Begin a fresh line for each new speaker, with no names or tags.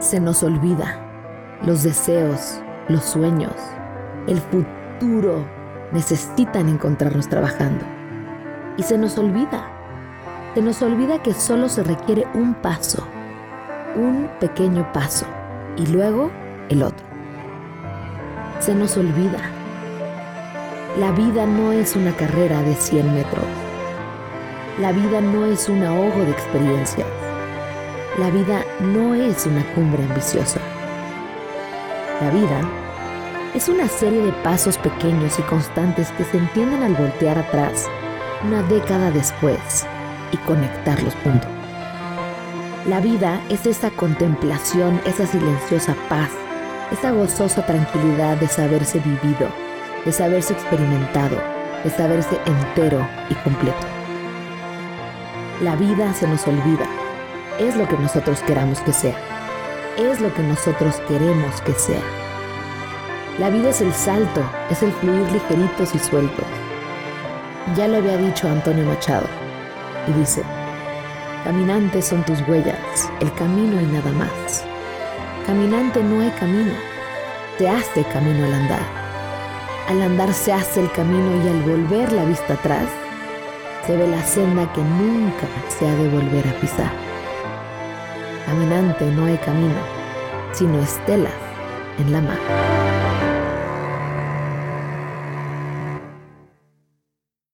se nos olvida. Los deseos, los sueños, el futuro necesitan encontrarnos trabajando. Y se nos olvida. Se nos olvida que solo se requiere un paso, un pequeño paso, y luego el otro. Se nos olvida. La vida no es una carrera de 100 metros. La vida no es un ahogo de experiencias. La vida no es una cumbre ambiciosa. La vida es una serie de pasos pequeños y constantes que se entienden al voltear atrás una década después y conectar los puntos. La vida es esa contemplación, esa silenciosa paz, esa gozosa tranquilidad de saberse vivido, de saberse experimentado, de saberse entero y completo. La vida se nos olvida, es lo que nosotros queramos que sea, es lo que nosotros queremos que sea. La vida es el salto, es el fluir ligeritos y sueltos. Ya lo había dicho Antonio Machado, y dice, caminantes son tus huellas, el camino y nada más. Caminante no hay camino, se hace camino al andar. Al andar se hace el camino y al volver la vista atrás, se ve la senda que nunca se ha de volver a pisar. Caminante no hay camino, sino estelas en la mar.